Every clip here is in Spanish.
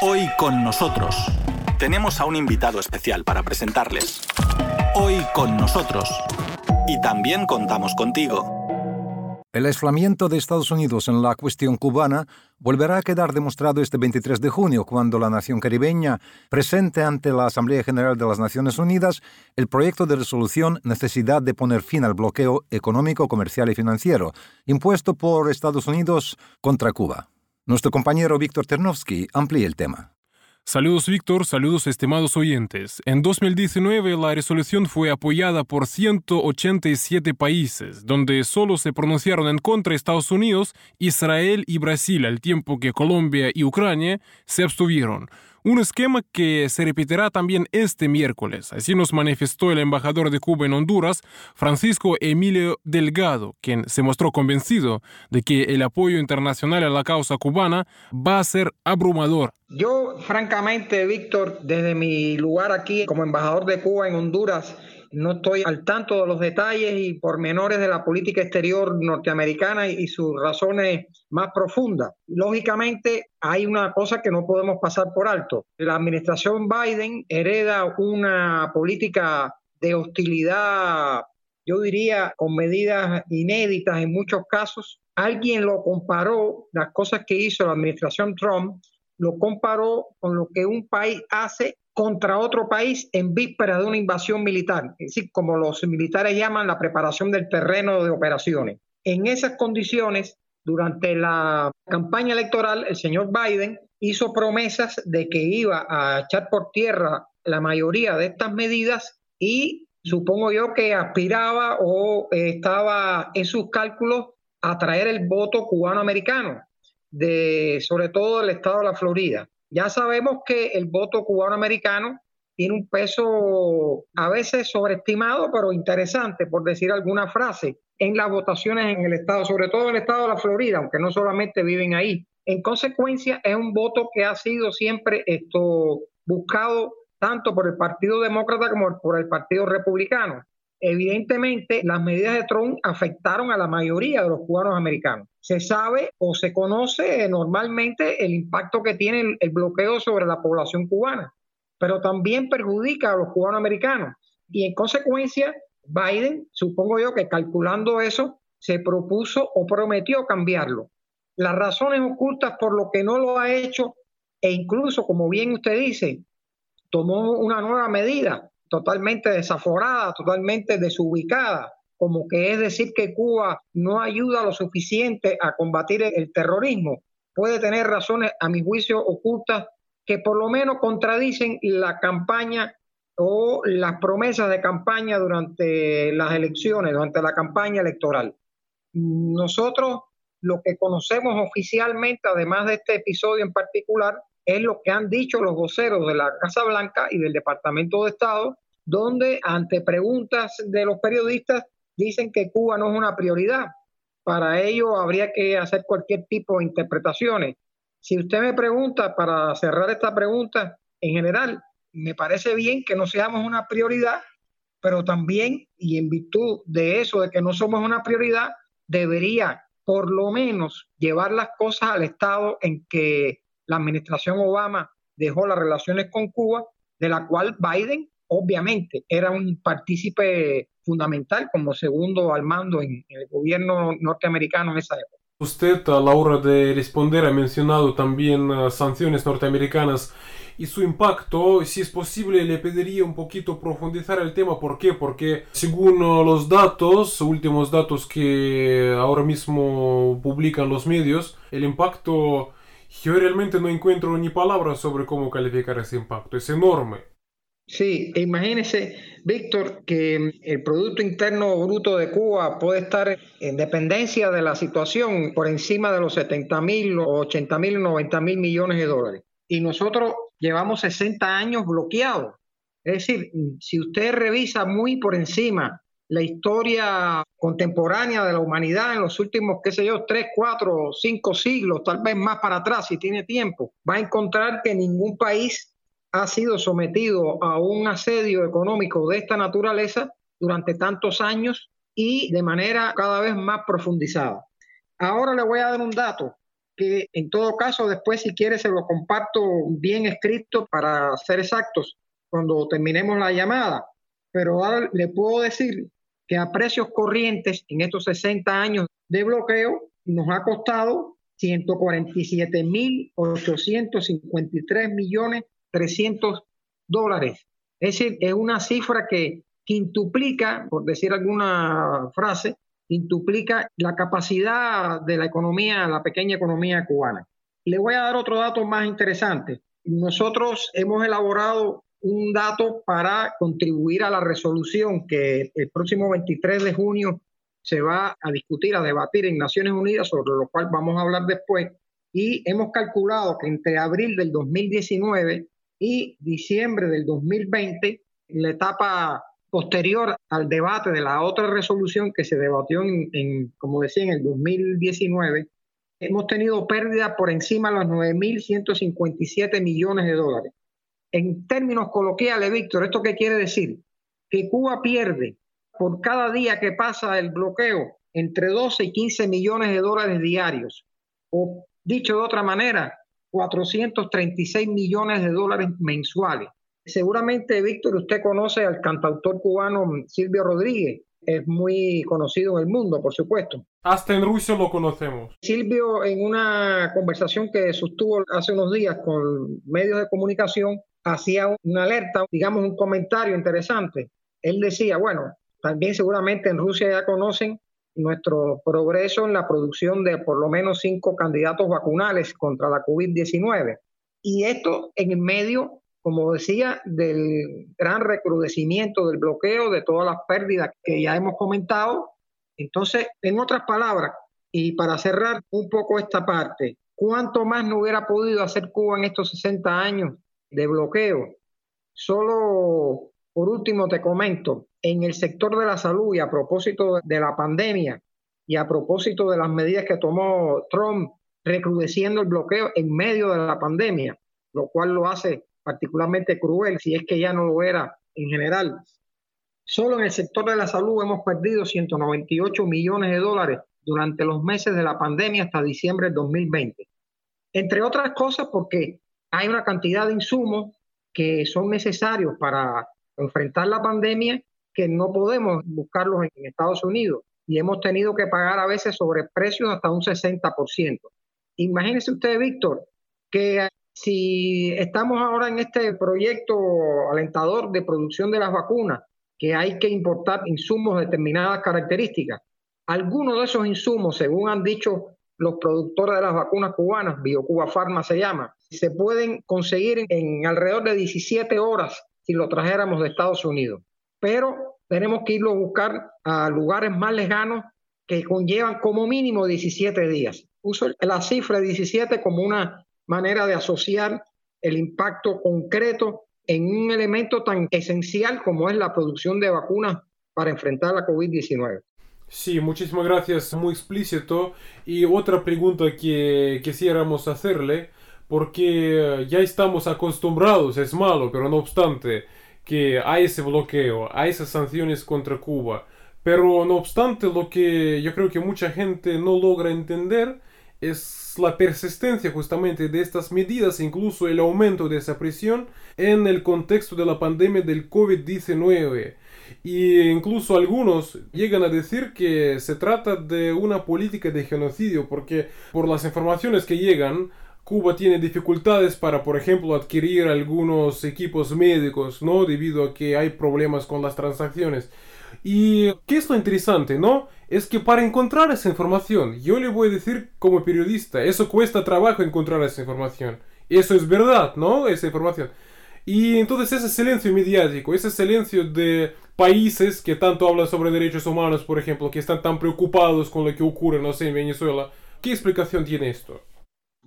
Hoy con nosotros tenemos a un invitado especial para presentarles. Hoy con nosotros. Y también contamos contigo. El aislamiento de Estados Unidos en la cuestión cubana volverá a quedar demostrado este 23 de junio, cuando la nación caribeña presente ante la Asamblea General de las Naciones Unidas el proyecto de resolución Necesidad de poner fin al bloqueo económico, comercial y financiero impuesto por Estados Unidos contra Cuba. Nuestro compañero Víctor Ternovsky amplía el tema. Saludos Víctor, saludos estimados oyentes. En 2019 la resolución fue apoyada por 187 países, donde solo se pronunciaron en contra Estados Unidos, Israel y Brasil, al tiempo que Colombia y Ucrania se abstuvieron. Un esquema que se repetirá también este miércoles. Así nos manifestó el embajador de Cuba en Honduras, Francisco Emilio Delgado, quien se mostró convencido de que el apoyo internacional a la causa cubana va a ser abrumador. Yo, francamente, Víctor, desde mi lugar aquí como embajador de Cuba en Honduras, no estoy al tanto de los detalles y pormenores de la política exterior norteamericana y sus razones más profundas. Lógicamente, hay una cosa que no podemos pasar por alto. La administración Biden hereda una política de hostilidad, yo diría, con medidas inéditas en muchos casos. Alguien lo comparó, las cosas que hizo la administración Trump, lo comparó con lo que un país hace contra otro país en víspera de una invasión militar, es decir, como los militares llaman la preparación del terreno de operaciones. En esas condiciones, durante la campaña electoral, el señor Biden hizo promesas de que iba a echar por tierra la mayoría de estas medidas y supongo yo que aspiraba o estaba en sus cálculos a traer el voto cubano-americano, de, sobre todo del estado de la Florida. Ya sabemos que el voto cubano-americano tiene un peso a veces sobreestimado, pero interesante, por decir alguna frase, en las votaciones en el estado, sobre todo en el estado de la Florida, aunque no solamente viven ahí. En consecuencia, es un voto que ha sido siempre esto buscado tanto por el Partido Demócrata como por el Partido Republicano. Evidentemente, las medidas de Trump afectaron a la mayoría de los cubanos americanos. Se sabe o se conoce normalmente el impacto que tiene el, bloqueo sobre la población cubana, pero también perjudica a los cubanos americanos. Y en consecuencia, Biden, supongo yo que calculando eso, se propuso o prometió cambiarlo. Las razones ocultas por lo que no lo ha hecho e incluso, como bien usted dice, tomó una nueva medida totalmente desaforada, totalmente desubicada, como que es decir que Cuba no ayuda lo suficiente a combatir el terrorismo, puede tener razones, a mi juicio, ocultas que por lo menos contradicen la campaña o las promesas de campaña durante las elecciones, durante la campaña electoral. Nosotros lo que conocemos oficialmente, además de este episodio en particular, es lo que han dicho los voceros de la Casa Blanca y del Departamento de Estado, donde ante preguntas de los periodistas dicen que Cuba no es una prioridad. Para ello habría que hacer cualquier tipo de interpretaciones. Si usted me pregunta, para cerrar esta pregunta, en general, me parece bien que no seamos una prioridad, pero también, y en virtud de eso, de que no somos una prioridad, debería por lo menos llevar las cosas al estado en que la administración Obama dejó las relaciones con Cuba, de la cual Biden obviamente era un partícipe fundamental como segundo al mando en, el gobierno norteamericano en esa época. Usted a la hora de responder ha mencionado también uh, sanciones norteamericanas y su impacto. Si es posible, le pediría un poquito profundizar el tema. ¿Por qué? Porque según uh, los datos, últimos datos que ahora mismo publican los medios, el impacto yo realmente no encuentro ni palabras sobre cómo calificar ese impacto. Es enorme. Sí, imagínese, Víctor, que el Producto Interno Bruto de Cuba puede estar en dependencia de la situación por encima de los 70 mil, 80 mil, 90 mil millones de dólares. Y nosotros llevamos 60 años bloqueados. Es decir, si usted revisa muy por encima la historia contemporánea de la humanidad en los últimos, qué sé yo, tres, cuatro, cinco siglos, tal vez más para atrás si tiene tiempo, va a encontrar que ningún país ha sido sometido a un asedio económico de esta naturaleza durante tantos años y de manera cada vez más profundizada. Ahora le voy a dar un dato. que en todo caso después si quiere se lo comparto bien escrito para ser exactos cuando terminemos la llamada. Pero ahora le puedo decir que a precios corrientes en estos 60 años de bloqueo nos ha costado 147.853 millones 300 dólares. Es decir, es una cifra que quintuplica, por decir alguna frase, quintuplica la capacidad de la economía, la pequeña economía cubana. Le voy a dar otro dato más interesante. Nosotros hemos elaborado un dato para contribuir a la resolución que el próximo 23 de junio se va a discutir, a debatir en Naciones Unidas, sobre lo cual vamos a hablar después. Y hemos calculado que entre abril del 2019 y diciembre del 2020, la etapa posterior al debate de la otra resolución que se debatió en, como decía, en el 2019, hemos tenido pérdidas por encima de los 9.157 millones de dólares. En términos coloquiales, Víctor, ¿esto qué quiere decir? Que Cuba pierde por cada día que pasa el bloqueo entre 12 y 15 millones de dólares diarios. O dicho de otra manera, 436 millones de dólares mensuales. Seguramente, Víctor, usted conoce al cantautor cubano Silvio Rodríguez. Es muy conocido en el mundo, por supuesto. Hasta en Rusia lo conocemos. Silvio, en una conversación que sostuvo hace unos días con medios de comunicación, hacía una alerta, digamos un comentario interesante. Él decía, bueno, también seguramente en Rusia ya conocen nuestro progreso en la producción de por lo menos cinco candidatos vacunales contra la COVID-19. Y esto en medio, como decía, del gran recrudecimiento del bloqueo, de todas las pérdidas que ya hemos comentado. Entonces, en otras palabras, y para cerrar un poco esta parte, ¿cuánto más no hubiera podido hacer Cuba en estos 60 años de bloqueo? Solo por último te comento, en el sector de la salud y a propósito de la pandemia y a propósito de las medidas que tomó Trump recrudeciendo el bloqueo en medio de la pandemia, lo cual lo hace particularmente cruel si es que ya no lo era en general. Solo en el sector de la salud hemos perdido 198 millones de dólares durante los meses de la pandemia hasta diciembre del 2020. Entre otras cosas porque hay una cantidad de insumos que son necesarios para enfrentar la pandemia que no podemos buscarlos en Estados Unidos y hemos tenido que pagar a veces sobre precios hasta un 60%. Imagínese usted, Víctor, que si estamos ahora en este proyecto alentador de producción de las vacunas, que hay que importar insumos de determinadas características, algunos de esos insumos, según han dicho los productores de las vacunas cubanas, BioCuba Pharma se llama, se pueden conseguir en alrededor de 17 horas si lo trajéramos de Estados Unidos pero tenemos que irlo a buscar a lugares más lejanos que conllevan como mínimo 17 días. Uso la cifra 17 como una manera de asociar el impacto concreto en un elemento tan esencial como es la producción de vacunas para enfrentar la COVID-19. Sí, muchísimas gracias, muy explícito. Y otra pregunta que quisiéramos hacerle, porque ya estamos acostumbrados, es malo, pero no obstante, que hay ese bloqueo, hay esas sanciones contra Cuba. Pero no obstante, lo que yo creo que mucha gente no logra entender es la persistencia justamente de estas medidas, incluso el aumento de esa presión en el contexto de la pandemia del COVID-19. Y incluso algunos llegan a decir que se trata de una política de genocidio, porque por las informaciones que llegan, Cuba tiene dificultades para, por ejemplo, adquirir algunos equipos médicos, ¿no? Debido a que hay problemas con las transacciones. Y qué es lo interesante, ¿no? Es que para encontrar esa información, yo le voy a decir como periodista, eso cuesta trabajo encontrar esa información. Eso es verdad, ¿no? Esa información. Y entonces ese silencio mediático, ese silencio de países que tanto hablan sobre derechos humanos, por ejemplo, que están tan preocupados con lo que ocurre, no sé, en Venezuela, ¿qué explicación tiene esto?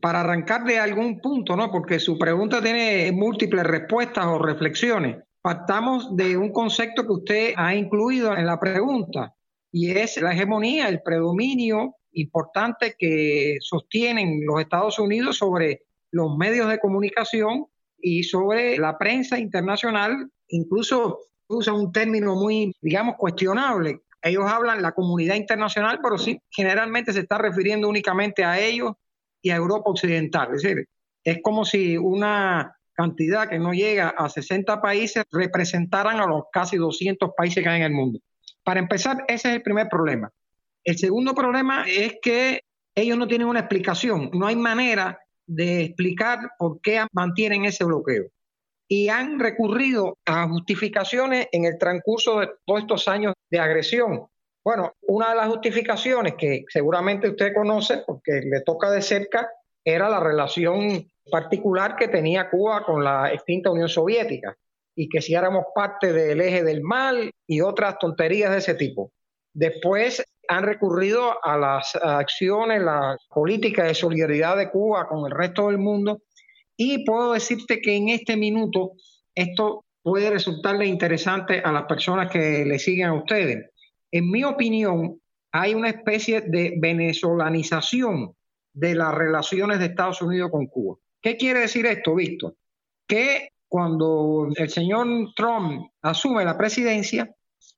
para arrancar de algún punto, ¿no? Porque su pregunta tiene múltiples respuestas o reflexiones. Partamos de un concepto que usted ha incluido en la pregunta y es la hegemonía, el predominio importante que sostienen los Estados Unidos sobre los medios de comunicación y sobre la prensa internacional, incluso usa un término muy, digamos, cuestionable. Ellos hablan la comunidad internacional, pero sí, generalmente se está refiriendo únicamente a ellos y a Europa Occidental. Es decir, es como si una cantidad que no llega a 60 países representaran a los casi 200 países que hay en el mundo. Para empezar, ese es el primer problema. El segundo problema es que ellos no tienen una explicación, no hay manera de explicar por qué mantienen ese bloqueo. Y han recurrido a justificaciones en el transcurso de todos estos años de agresión. Bueno, una de las justificaciones que seguramente usted conoce porque le toca de cerca era la relación particular que tenía Cuba con la extinta Unión Soviética y que si éramos parte del eje del mal y otras tonterías de ese tipo. Después han recurrido a las acciones, la política de solidaridad de Cuba con el resto del mundo y puedo decirte que en este minuto esto puede resultarle interesante a las personas que le siguen a ustedes. En mi opinión, hay una especie de venezolanización de las relaciones de Estados Unidos con Cuba. ¿Qué quiere decir esto, Víctor? Que cuando el señor Trump asume la presidencia,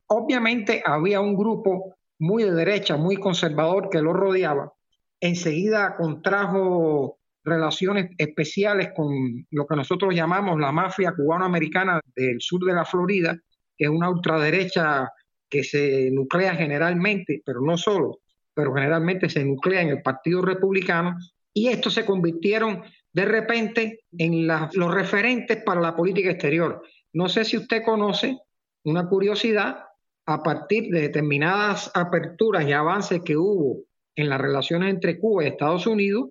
obviamente había un grupo muy de derecha, muy conservador que lo rodeaba. Enseguida contrajo relaciones especiales con lo que nosotros llamamos la mafia cubano-americana del sur de la Florida, que es una ultraderecha que se nuclea generalmente, pero no solo, pero generalmente se nuclea en el Partido Republicano, y estos se convirtieron de repente en los referentes para la política exterior. No sé si usted conoce una curiosidad, a partir de determinadas aperturas y avances que hubo en las relaciones entre Cuba y Estados Unidos,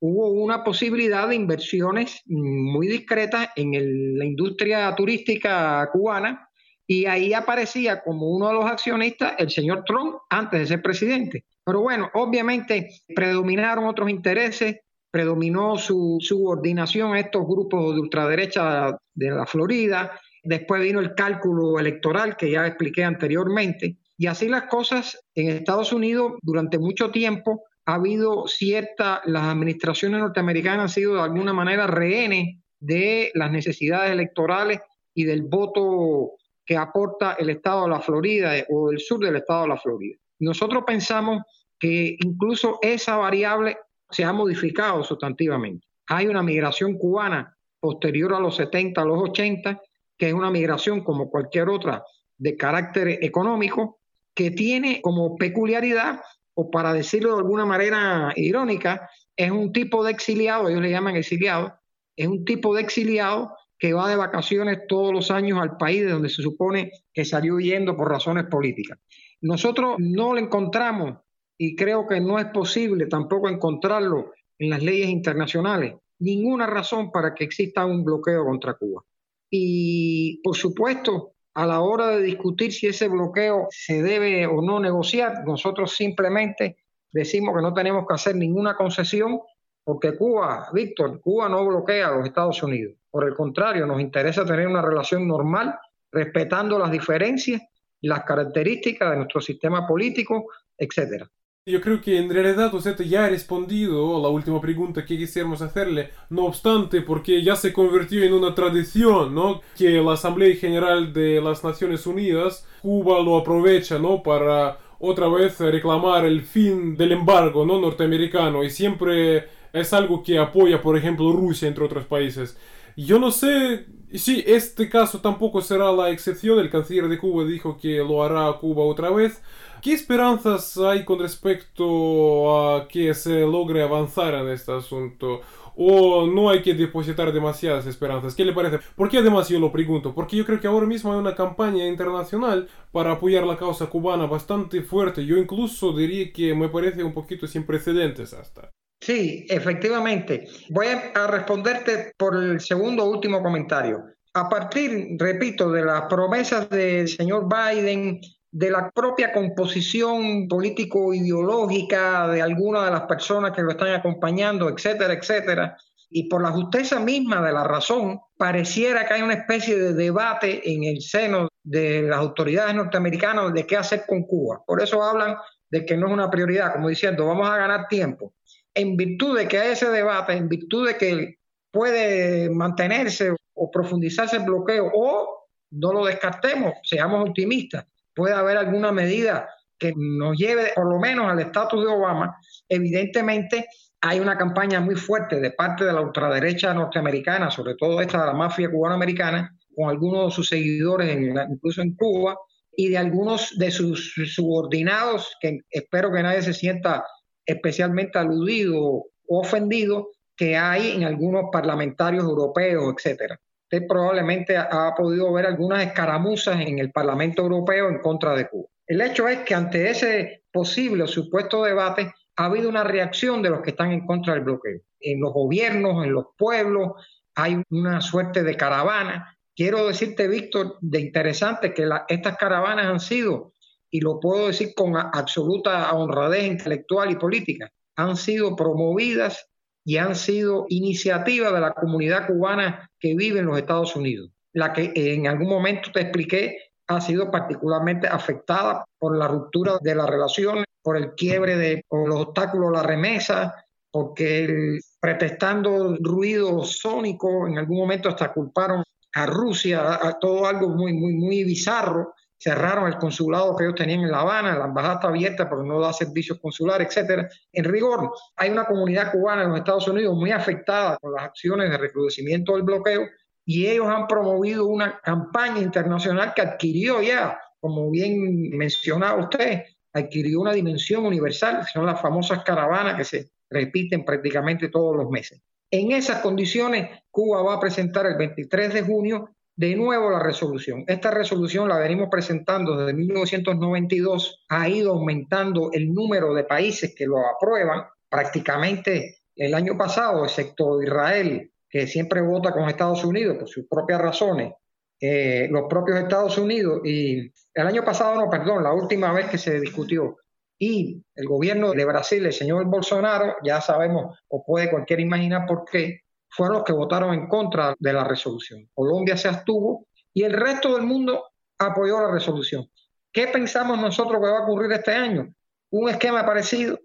hubo una posibilidad de inversiones muy discretas en la industria turística cubana y ahí aparecía como uno de los accionistas el señor Trump antes de ser presidente. Pero bueno, obviamente predominaron otros intereses, predominó su subordinación a estos grupos de ultraderecha de la Florida, después vino el cálculo electoral que ya expliqué anteriormente, y así las cosas en Estados Unidos durante mucho tiempo ha habido cierta, las administraciones norteamericanas han sido de alguna manera rehenes de las necesidades electorales y del voto que aporta el estado de la Florida o el sur del estado de la Florida. Nosotros pensamos que incluso esa variable se ha modificado sustantivamente. Hay una migración cubana posterior a los 70, a los 80, que es una migración como cualquier otra de carácter económico, que tiene como peculiaridad o para decirlo de alguna manera irónica, es un tipo de exiliado, ellos le llaman exiliado, es un tipo de exiliado que va de vacaciones todos los años al país de donde se supone que salió huyendo por razones políticas. Nosotros no lo encontramos y creo que no es posible tampoco encontrarlo en las leyes internacionales, ninguna razón para que exista un bloqueo contra Cuba. Y por supuesto, a la hora de discutir si ese bloqueo se debe o no negociar, nosotros simplemente decimos que no tenemos que hacer ninguna concesión porque Cuba, Víctor, Cuba no bloquea a los Estados Unidos. Por el contrario, nos interesa tener una relación normal, respetando las diferencias las características de nuestro sistema político, etcétera. Yo creo que en realidad usted ya ha respondido la última pregunta que quisiéramos hacerle. No obstante, porque ya se convirtió en una tradición, ¿no? Que la Asamblea General de las Naciones Unidas, Cuba lo aprovecha, ¿no? Para otra vez reclamar el fin del embargo, ¿no? Norteamericano. Y siempre es algo que apoya, por ejemplo, Rusia, entre otros países. Yo no sé si este caso tampoco será la excepción. El canciller de Cuba dijo que lo hará Cuba otra vez. ¿Qué esperanzas hay con respecto a que se logre avanzar en este asunto? ¿O no hay que depositar demasiadas esperanzas? ¿Qué le parece? ¿Por qué además yo lo pregunto? Porque yo creo que ahora mismo hay una campaña internacional para apoyar la causa cubana bastante fuerte. Yo incluso diría que me parece un poquito sin precedentes hasta. Sí, efectivamente. Voy a responderte por el segundo último comentario. A partir, repito, de las promesas del señor Biden de la propia composición político-ideológica de algunas de las personas que lo están acompañando, etcétera, etcétera. Y por la justeza misma de la razón, pareciera que hay una especie de debate en el seno de las autoridades norteamericanas de qué hacer con Cuba. Por eso hablan de que no es una prioridad, como diciendo, vamos a ganar tiempo. En virtud de que hay ese debate, en virtud de que puede mantenerse o profundizarse el bloqueo, o no lo descartemos, seamos optimistas, puede haber alguna medida que nos lleve por lo menos al estatus de Obama, evidentemente hay una campaña muy fuerte de parte de la ultraderecha norteamericana, sobre todo esta de la mafia cubanoamericana, con algunos de sus seguidores, incluso en Cuba, y de algunos de sus subordinados, que espero que nadie se sienta especialmente aludido o ofendido, que hay en algunos parlamentarios europeos, etcétera. Usted probablemente ha podido ver algunas escaramuzas en el Parlamento Europeo en contra de Cuba. El hecho es que ante ese posible supuesto debate ha habido una reacción de los que están en contra del bloqueo. En los gobiernos, en los pueblos, hay una suerte de caravana. Quiero decirte, Víctor, de interesante que estas caravanas han sido, y lo puedo decir con absoluta honradez intelectual y política, han sido promovidas y han sido iniciativas de la comunidad cubana que vive en los Estados Unidos. La que en algún momento te expliqué ha sido particularmente afectada por la ruptura de la relación por el quiebre de los obstáculos a la remesa, porque pretestando ruido sónico, en algún momento hasta culparon a Rusia, a, todo algo muy, muy, muy bizarro. Cerraron el consulado que ellos tenían en La Habana, la embajada está abierta, pero no da servicios consulares, etcétera. En rigor, hay una comunidad cubana en los Estados Unidos muy afectada por las acciones de recrudecimiento del bloqueo y ellos han promovido una campaña internacional que adquirió ya, como bien mencionaba usted, adquirió una dimensión universal, son las famosas caravanas que se repiten prácticamente todos los meses. En esas condiciones, Cuba va a presentar el 23 de junio de nuevo la resolución. Esta resolución la venimos presentando desde 1992, ha ido aumentando el número de países que lo aprueban. Prácticamente el año pasado, excepto Israel, que siempre vota con Estados Unidos por sus propias razones, eh, los propios Estados Unidos y el año pasado, no, perdón, la última vez que se discutió y el gobierno de Brasil, el señor Bolsonaro, ya sabemos o puede cualquiera imaginar por qué, fueron los que votaron en contra de la resolución. Colombia se abstuvo y el resto del mundo apoyó la resolución. ¿Qué pensamos nosotros que va a ocurrir este año? Un esquema parecido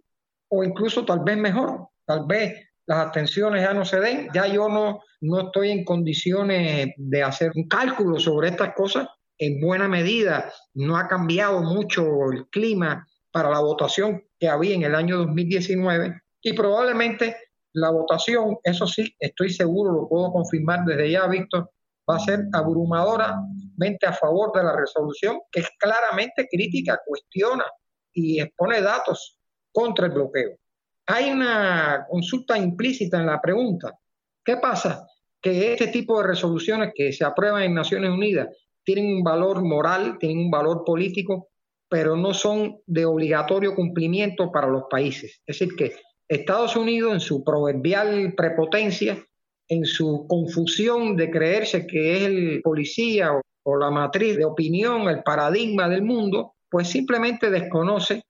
o incluso tal vez mejor. Tal vez las abstenciones ya no se den, ya yo no, no estoy en condiciones de hacer un cálculo sobre estas cosas. En buena medida no ha cambiado mucho el clima para la votación que había en el año 2019 y probablemente la votación, eso sí, estoy seguro, lo puedo confirmar desde ya, Víctor, va a ser abrumadoramente a favor de la resolución, que es claramente crítica, cuestiona y expone datos contra el bloqueo hay una consulta implícita en la pregunta. ¿Qué pasa? Que este tipo de resoluciones que se aprueban en Naciones Unidas tienen un valor moral, tienen un valor político, pero no son de obligatorio cumplimiento para los países. Es decir, que Estados Unidos, en su proverbial prepotencia, en su confusión de creerse que es el policía o, la matriz de opinión, el paradigma del mundo, pues simplemente desconoce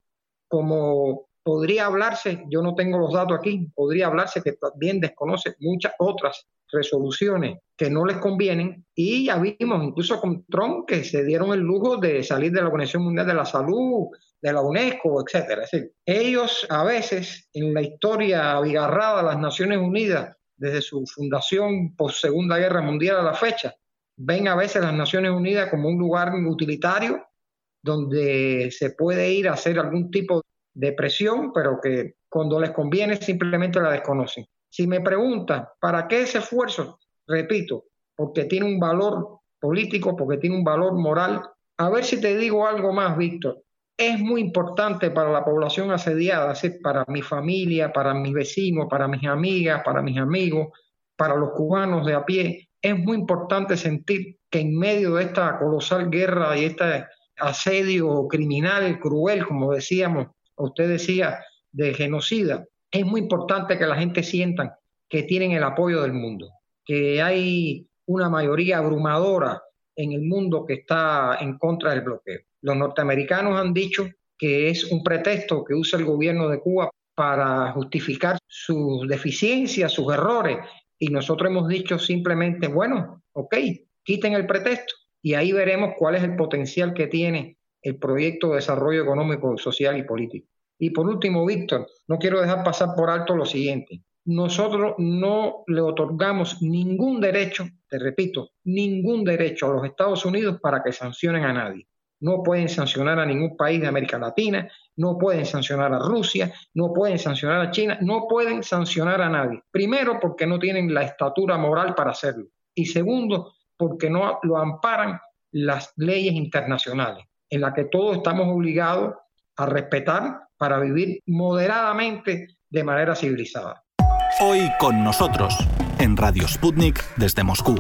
como podría hablarse, yo no tengo los datos aquí, podría hablarse que también desconoce muchas otras resoluciones que no les convienen. Y ya vimos incluso con Trump que se dieron el lujo de salir de la Organización Mundial de la Salud, de la UNESCO, etcétera. Es decir, ellos a veces en la historia abigarrada de las Naciones Unidas desde su fundación post Segunda Guerra Mundial a la fecha, ven a veces las Naciones Unidas como un lugar utilitario donde se puede ir a hacer algún tipo depresión, pero que cuando les conviene simplemente la desconocen. Si me preguntan, ¿para qué ese esfuerzo? Repito, porque tiene un valor político, porque tiene un valor moral. A ver si te digo algo más, Víctor. Es muy importante para la población asediada, para mi familia, para mis vecinos, para mis amigas, para mis amigos, para los cubanos de a pie. Es muy importante sentir que en medio de esta colosal guerra y este asedio criminal, cruel, como decíamos, usted decía, de genocida, es muy importante que la gente sienta que tienen el apoyo del mundo, que hay una mayoría abrumadora en el mundo que está en contra del bloqueo. Los norteamericanos han dicho que es un pretexto que usa el gobierno de Cuba para justificar sus deficiencias, sus errores, y nosotros hemos dicho simplemente, bueno, ok, quiten el pretexto y ahí veremos cuál es el potencial que tiene el proyecto de desarrollo económico, social y político. Y por último, Víctor, no quiero dejar pasar por alto lo siguiente. Nosotros no le otorgamos ningún derecho, te repito, ningún derecho a los Estados Unidos para que sancionen a nadie. no pueden sancionar a ningún país de América Latina, no pueden sancionar a Rusia, no pueden sancionar a China, no pueden sancionar a nadie. Primero, porque no tienen la estatura moral para hacerlo. Y segundo, porque no lo amparan las leyes internacionales, en las que todos estamos obligados a respetar para vivir moderadamente de manera civilizada. Hoy con nosotros, en Radio Sputnik desde Moscú.